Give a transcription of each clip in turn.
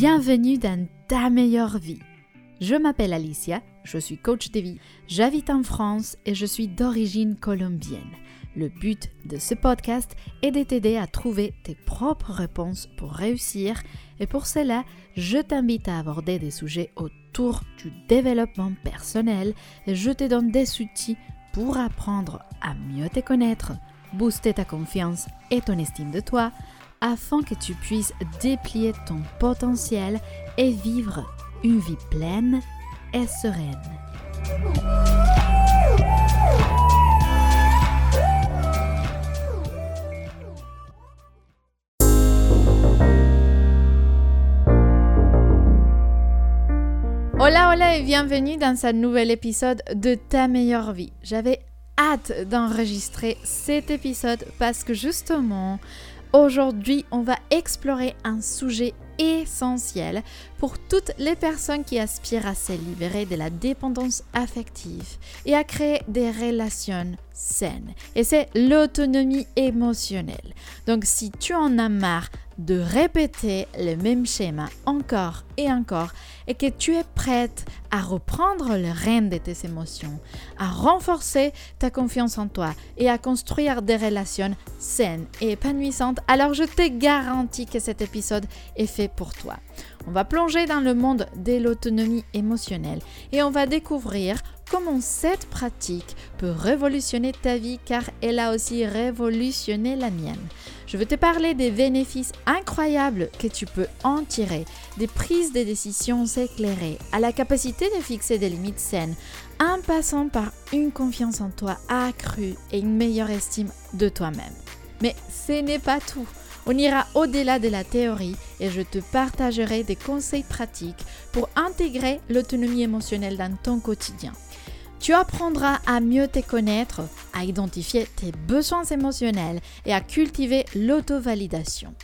bienvenue dans ta meilleure vie. Je m'appelle Alicia, je suis coach de vie, j'habite en France et je suis d'origine colombienne. Le but de ce podcast est de t'aider à trouver tes propres réponses pour réussir et pour cela, je t'invite à aborder des sujets autour du développement personnel et je te donne des outils pour apprendre à mieux te connaître, booster ta confiance et ton estime de toi afin que tu puisses déplier ton potentiel et vivre une vie pleine et sereine. Hola, hola et bienvenue dans ce nouvel épisode de Ta meilleure vie. J'avais hâte d'enregistrer cet épisode parce que justement, Aujourd'hui, on va explorer un sujet essentiel pour toutes les personnes qui aspirent à se libérer de la dépendance affective et à créer des relations saines. Et c'est l'autonomie émotionnelle. Donc si tu en as marre de répéter le même schéma encore et encore et que tu es prête à reprendre le règne de tes émotions, à renforcer ta confiance en toi et à construire des relations saines et épanouissantes, alors je te garantis que cet épisode est fait pour toi. On va plonger dans le monde de l'autonomie émotionnelle et on va découvrir comment cette pratique peut révolutionner ta vie car elle a aussi révolutionné la mienne. Je veux te parler des bénéfices incroyables que tu peux en tirer, des prises de décisions éclairées, à la capacité de fixer des limites saines, en passant par une confiance en toi accrue et une meilleure estime de toi-même. Mais ce n'est pas tout. On ira au-delà de la théorie et je te partagerai des conseils pratiques pour intégrer l'autonomie émotionnelle dans ton quotidien. Tu apprendras à mieux te connaître, à identifier tes besoins émotionnels et à cultiver l'auto-validation.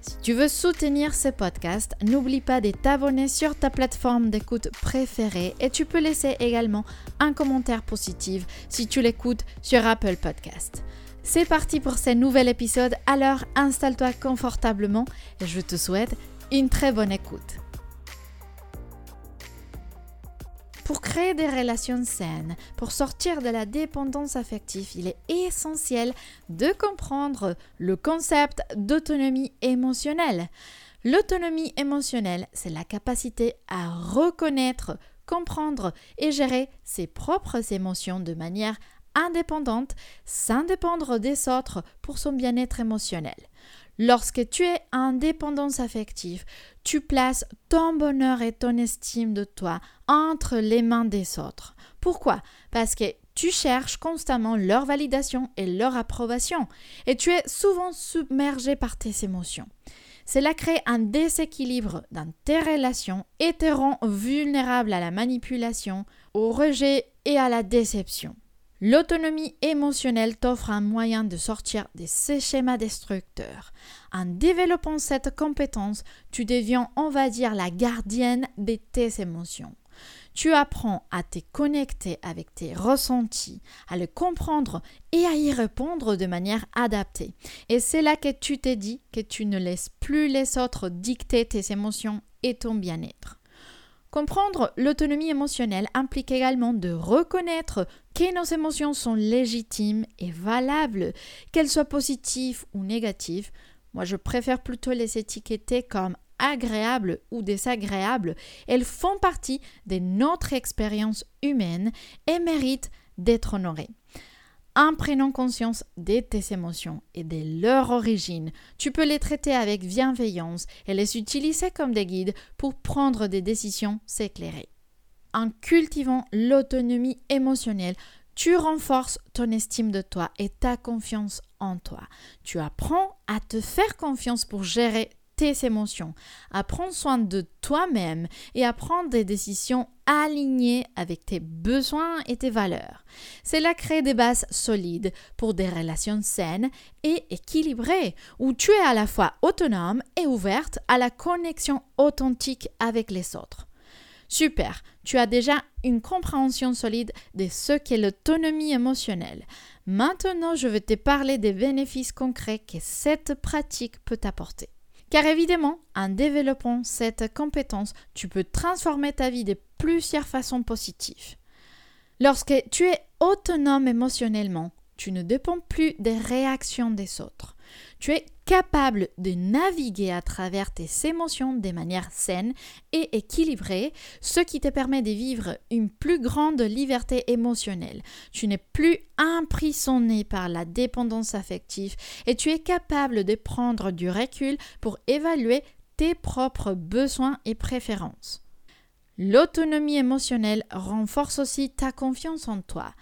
Si tu veux soutenir ce podcast, n'oublie pas de t'abonner sur ta plateforme d'écoute préférée et tu peux laisser également un commentaire positif si tu l'écoutes sur Apple Podcast. C'est parti pour ce nouvel épisode, alors installe-toi confortablement et je te souhaite une très bonne écoute. Pour créer des relations saines, pour sortir de la dépendance affective, il est essentiel de comprendre le concept d'autonomie émotionnelle. L'autonomie émotionnelle, c'est la capacité à reconnaître, comprendre et gérer ses propres émotions de manière indépendante sans dépendre des autres pour son bien-être émotionnel. Lorsque tu es en dépendance affective, tu places ton bonheur et ton estime de toi entre les mains des autres. Pourquoi? Parce que tu cherches constamment leur validation et leur approbation et tu es souvent submergé par tes émotions. Cela crée un déséquilibre dans tes relations et te rend vulnérable à la manipulation, au rejet et à la déception. L'autonomie émotionnelle t'offre un moyen de sortir de ces schémas destructeurs. En développant cette compétence, tu deviens, on va dire, la gardienne de tes émotions. Tu apprends à te connecter avec tes ressentis, à les comprendre et à y répondre de manière adaptée. Et c'est là que tu t'es dit que tu ne laisses plus les autres dicter tes émotions et ton bien-être. Comprendre l'autonomie émotionnelle implique également de reconnaître que nos émotions sont légitimes et valables, qu'elles soient positives ou négatives. Moi, je préfère plutôt les étiqueter comme agréables ou désagréables. Elles font partie de notre expérience humaine et méritent d'être honorées. En prenant conscience de tes émotions et de leur origine, tu peux les traiter avec bienveillance et les utiliser comme des guides pour prendre des décisions s'éclairer. En cultivant l'autonomie émotionnelle, tu renforces ton estime de toi et ta confiance en toi. Tu apprends à te faire confiance pour gérer émotions, à prendre soin de toi-même et à prendre des décisions alignées avec tes besoins et tes valeurs. Cela crée des bases solides pour des relations saines et équilibrées, où tu es à la fois autonome et ouverte à la connexion authentique avec les autres. Super, tu as déjà une compréhension solide de ce qu'est l'autonomie émotionnelle. Maintenant, je vais te parler des bénéfices concrets que cette pratique peut apporter. Car évidemment, en développant cette compétence, tu peux transformer ta vie de plusieurs façons positives. Lorsque tu es autonome émotionnellement, tu ne dépends plus des réactions des autres. Tu es capable de naviguer à travers tes émotions de manière saine et équilibrée, ce qui te permet de vivre une plus grande liberté émotionnelle. Tu n'es plus emprisonné par la dépendance affective et tu es capable de prendre du recul pour évaluer tes propres besoins et préférences. L'autonomie émotionnelle renforce aussi ta confiance en toi.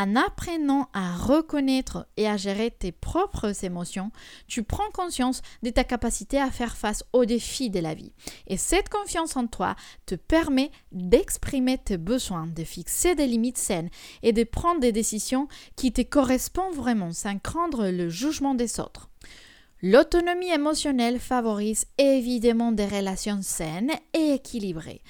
En apprenant à reconnaître et à gérer tes propres émotions, tu prends conscience de ta capacité à faire face aux défis de la vie. Et cette confiance en toi te permet d'exprimer tes besoins, de fixer des limites saines et de prendre des décisions qui te correspondent vraiment sans craindre le jugement des autres. L'autonomie émotionnelle favorise évidemment des relations saines et équilibrées.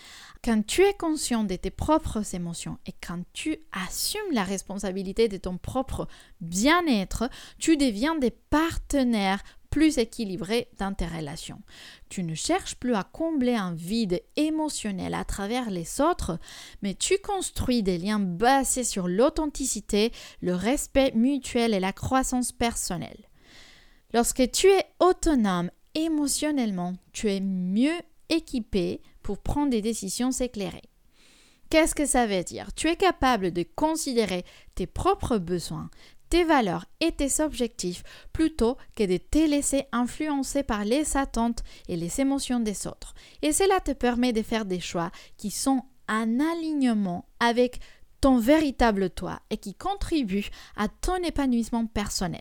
Quand tu es conscient de tes propres émotions et quand tu assumes la responsabilité de ton propre bien-être, tu deviens des partenaires plus équilibrés dans tes relations. Tu ne cherches plus à combler un vide émotionnel à travers les autres, mais tu construis des liens basés sur l'authenticité, le respect mutuel et la croissance personnelle. Lorsque tu es autonome émotionnellement, tu es mieux équipé pour prendre des décisions éclairées. Qu'est-ce que ça veut dire? Tu es capable de considérer tes propres besoins, tes valeurs et tes objectifs plutôt que de te laisser influencer par les attentes et les émotions des autres. Et cela te permet de faire des choix qui sont en alignement avec ton véritable toi et qui contribuent à ton épanouissement personnel.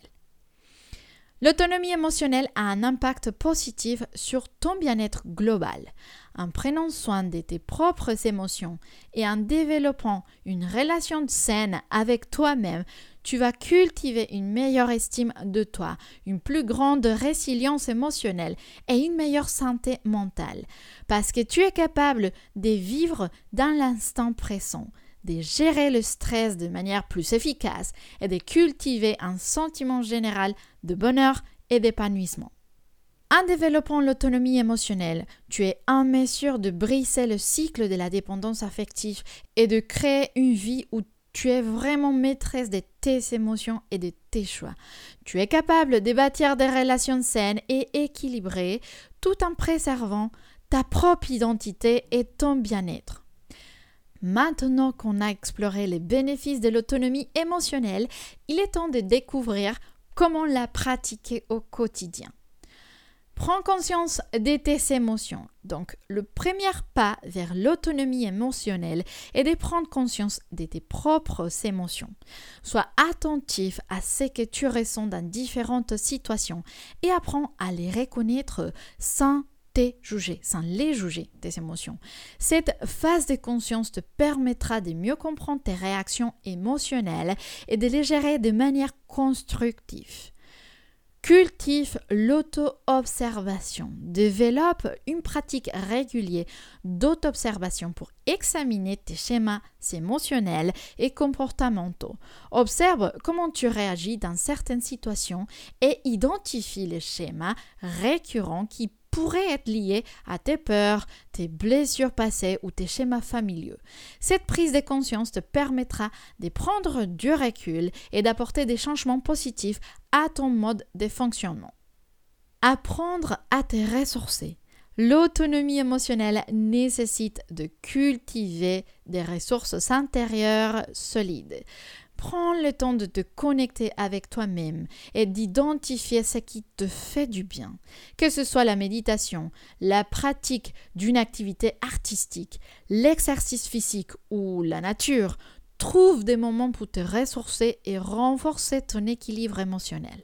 L'autonomie émotionnelle a un impact positif sur ton bien-être global. En prenant soin de tes propres émotions et en développant une relation saine avec toi-même, tu vas cultiver une meilleure estime de toi, une plus grande résilience émotionnelle et une meilleure santé mentale, parce que tu es capable de vivre dans l'instant présent de gérer le stress de manière plus efficace et de cultiver un sentiment général de bonheur et d'épanouissement. En développant l'autonomie émotionnelle, tu es en mesure de briser le cycle de la dépendance affective et de créer une vie où tu es vraiment maîtresse de tes émotions et de tes choix. Tu es capable de bâtir des relations saines et équilibrées tout en préservant ta propre identité et ton bien-être. Maintenant qu'on a exploré les bénéfices de l'autonomie émotionnelle, il est temps de découvrir comment la pratiquer au quotidien. Prends conscience de tes émotions. Donc, le premier pas vers l'autonomie émotionnelle est de prendre conscience de tes propres émotions. Sois attentif à ce que tu ressens dans différentes situations et apprends à les reconnaître sans juger, sans les juger, tes émotions. Cette phase de conscience te permettra de mieux comprendre tes réactions émotionnelles et de les gérer de manière constructive. Cultive l'auto-observation. Développe une pratique régulière d'auto-observation pour examiner tes schémas émotionnels et comportementaux. Observe comment tu réagis dans certaines situations et identifie les schémas récurrents qui pourrait être lié à tes peurs, tes blessures passées ou tes schémas familiaux. Cette prise de conscience te permettra de prendre du recul et d'apporter des changements positifs à ton mode de fonctionnement. Apprendre à te ressourcer. L'autonomie émotionnelle nécessite de cultiver des ressources intérieures solides. Prends le temps de te connecter avec toi-même et d'identifier ce qui te fait du bien. Que ce soit la méditation, la pratique d'une activité artistique, l'exercice physique ou la nature, trouve des moments pour te ressourcer et renforcer ton équilibre émotionnel.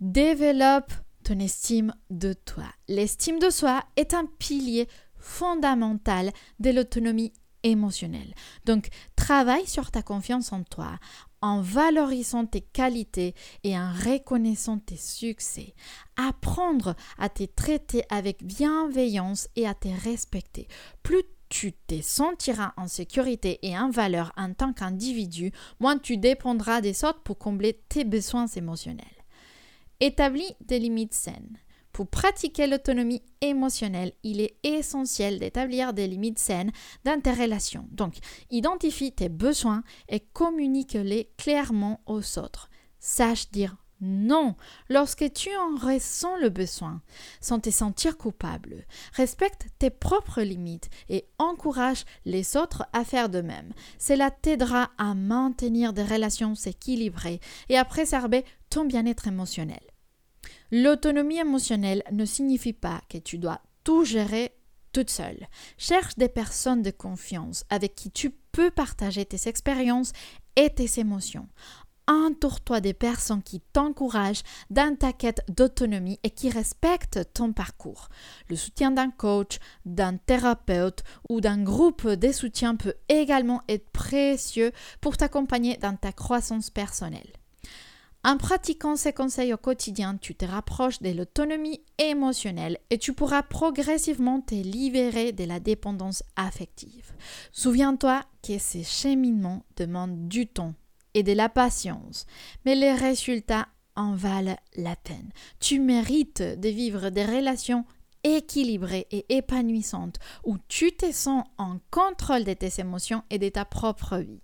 Développe ton estime de toi. L'estime de soi est un pilier fondamental de l'autonomie émotionnel. Donc, travaille sur ta confiance en toi en valorisant tes qualités et en reconnaissant tes succès. Apprendre à te traiter avec bienveillance et à te respecter. Plus tu te sentiras en sécurité et en valeur en tant qu'individu, moins tu dépendras des autres pour combler tes besoins émotionnels. Établis des limites saines. Pour pratiquer l'autonomie émotionnelle, il est essentiel d'établir des limites saines dans tes relations. Donc, identifie tes besoins et communique-les clairement aux autres. Sache dire non, lorsque tu en ressens le besoin, sans te sentir coupable. Respecte tes propres limites et encourage les autres à faire de même. Cela t'aidera à maintenir des relations équilibrées et à préserver ton bien-être émotionnel. L'autonomie émotionnelle ne signifie pas que tu dois tout gérer toute seule. Cherche des personnes de confiance avec qui tu peux partager tes expériences et tes émotions. Entoure-toi des personnes qui t'encouragent dans ta quête d'autonomie et qui respectent ton parcours. Le soutien d'un coach, d'un thérapeute ou d'un groupe de soutien peut également être précieux pour t'accompagner dans ta croissance personnelle. En pratiquant ces conseils au quotidien, tu te rapproches de l'autonomie émotionnelle et tu pourras progressivement te libérer de la dépendance affective. Souviens-toi que ces cheminements demandent du temps et de la patience, mais les résultats en valent la peine. Tu mérites de vivre des relations équilibrées et épanouissantes où tu te sens en contrôle de tes émotions et de ta propre vie.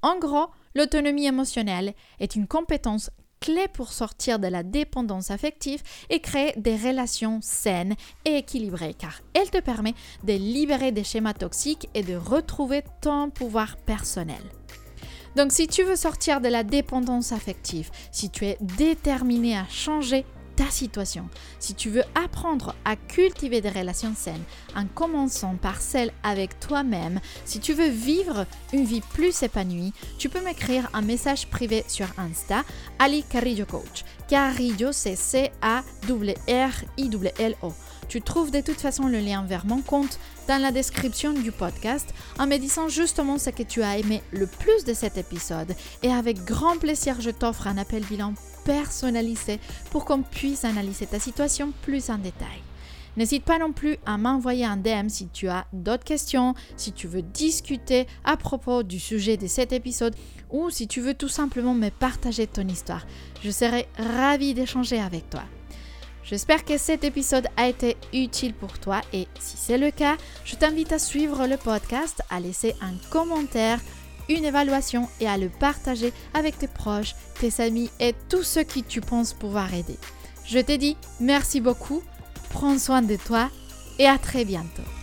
En gros, l'autonomie émotionnelle est une compétence clé pour sortir de la dépendance affective et créer des relations saines et équilibrées car elle te permet de libérer des schémas toxiques et de retrouver ton pouvoir personnel. Donc si tu veux sortir de la dépendance affective, si tu es déterminé à changer ta situation, si tu veux apprendre à cultiver des relations saines en commençant par celle avec toi-même, si tu veux vivre une vie plus épanouie, tu peux m'écrire un message privé sur Insta, Ali Carillo Coach. Carillo, c'est C-A-R-I-L-O. Tu trouves de toute façon le lien vers mon compte dans la description du podcast en me disant justement ce que tu as aimé le plus de cet épisode. Et avec grand plaisir, je t'offre un appel bilan personnalisé pour qu'on puisse analyser ta situation plus en détail. N'hésite pas non plus à m'envoyer un DM si tu as d'autres questions, si tu veux discuter à propos du sujet de cet épisode ou si tu veux tout simplement me partager ton histoire. Je serai ravie d'échanger avec toi. J'espère que cet épisode a été utile pour toi et si c'est le cas, je t'invite à suivre le podcast, à laisser un commentaire, une évaluation et à le partager avec tes proches, tes amis et tous ceux qui tu penses pouvoir aider. Je te dis merci beaucoup, prends soin de toi et à très bientôt.